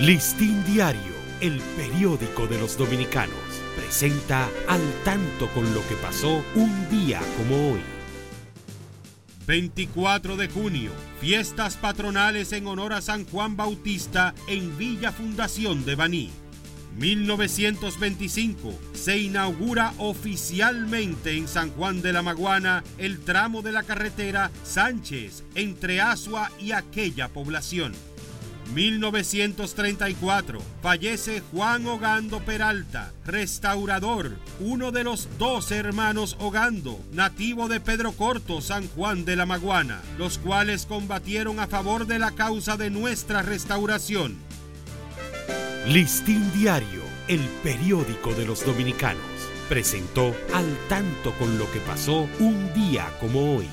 Listín Diario, el periódico de los dominicanos, presenta al tanto con lo que pasó un día como hoy. 24 de junio, fiestas patronales en honor a San Juan Bautista en Villa Fundación de Baní. 1925 se inaugura oficialmente en San Juan de la Maguana el tramo de la carretera Sánchez entre Asua y aquella población. 1934 fallece Juan Ogando Peralta, restaurador, uno de los dos hermanos Ogando, nativo de Pedro Corto, San Juan de la Maguana, los cuales combatieron a favor de la causa de nuestra restauración. Listín Diario, el periódico de los dominicanos, presentó al tanto con lo que pasó un día como hoy.